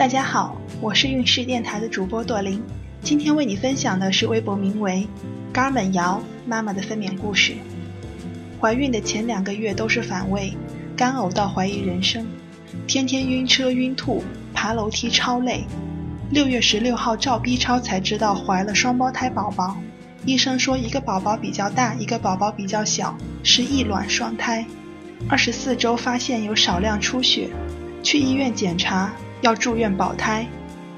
大家好，我是运势电台的主播朵琳，今天为你分享的是微博名为“嘎们瑶妈妈”的分娩故事。怀孕的前两个月都是反胃，干呕到怀疑人生，天天晕车晕吐，爬楼梯超累。六月十六号照 B 超才知道怀了双胞胎宝宝，医生说一个宝宝比较大，一个宝宝比较小，是异卵双胎。二十四周发现有少量出血，去医院检查。要住院保胎，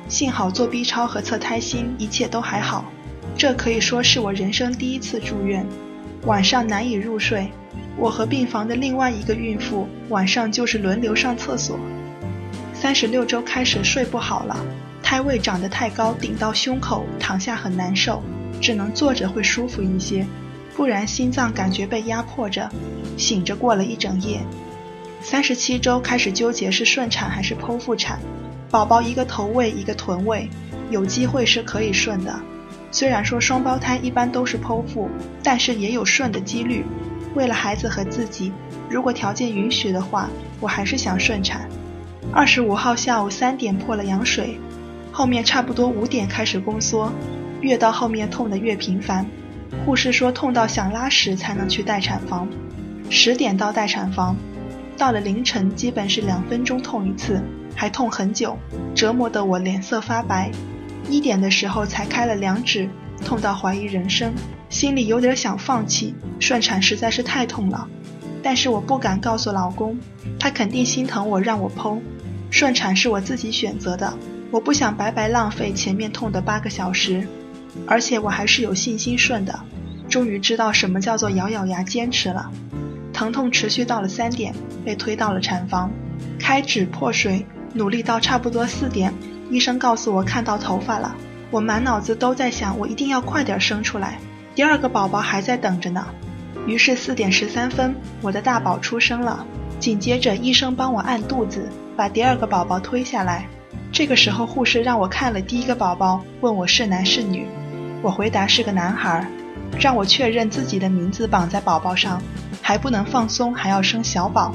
幸好做 B 超和测胎心，一切都还好。这可以说是我人生第一次住院，晚上难以入睡。我和病房的另外一个孕妇晚上就是轮流上厕所。三十六周开始睡不好了，胎位长得太高，顶到胸口，躺下很难受，只能坐着会舒服一些，不然心脏感觉被压迫着，醒着过了一整夜。三十七周开始纠结是顺产还是剖腹产，宝宝一个头位一个臀位，有机会是可以顺的。虽然说双胞胎一般都是剖腹，但是也有顺的几率。为了孩子和自己，如果条件允许的话，我还是想顺产。二十五号下午三点破了羊水，后面差不多五点开始宫缩，越到后面痛得越频繁。护士说痛到想拉屎才能去待产房，十点到待产房。到了凌晨，基本是两分钟痛一次，还痛很久，折磨得我脸色发白。一点的时候才开了两指，痛到怀疑人生，心里有点想放弃。顺产实在是太痛了，但是我不敢告诉老公，他肯定心疼我，让我剖。顺产是我自己选择的，我不想白白浪费前面痛的八个小时，而且我还是有信心顺的。终于知道什么叫做咬咬牙坚持了。疼痛持续到了三点，被推到了产房，开指破水，努力到差不多四点，医生告诉我看到头发了。我满脑子都在想，我一定要快点生出来，第二个宝宝还在等着呢。于是四点十三分，我的大宝出生了。紧接着医生帮我按肚子，把第二个宝宝推下来。这个时候护士让我看了第一个宝宝，问我是男是女，我回答是个男孩，让我确认自己的名字绑在宝宝上。还不能放松，还要生小宝。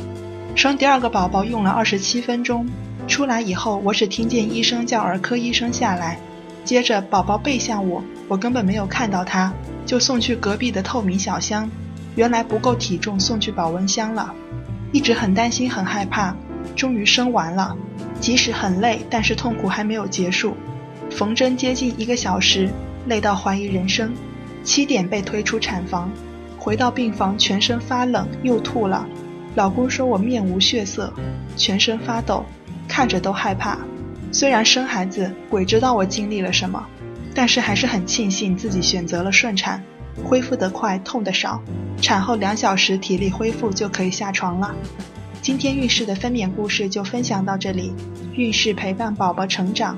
生第二个宝宝用了二十七分钟，出来以后，我只听见医生叫儿科医生下来，接着宝宝背向我，我根本没有看到他，就送去隔壁的透明小箱。原来不够体重，送去保温箱了。一直很担心，很害怕。终于生完了，即使很累，但是痛苦还没有结束。缝针接近一个小时，累到怀疑人生。七点被推出产房。回到病房，全身发冷，又吐了。老公说我面无血色，全身发抖，看着都害怕。虽然生孩子，鬼知道我经历了什么，但是还是很庆幸自己选择了顺产，恢复得快，痛得少。产后两小时体力恢复就可以下床了。今天运势的分娩故事就分享到这里。运势陪伴宝宝成长，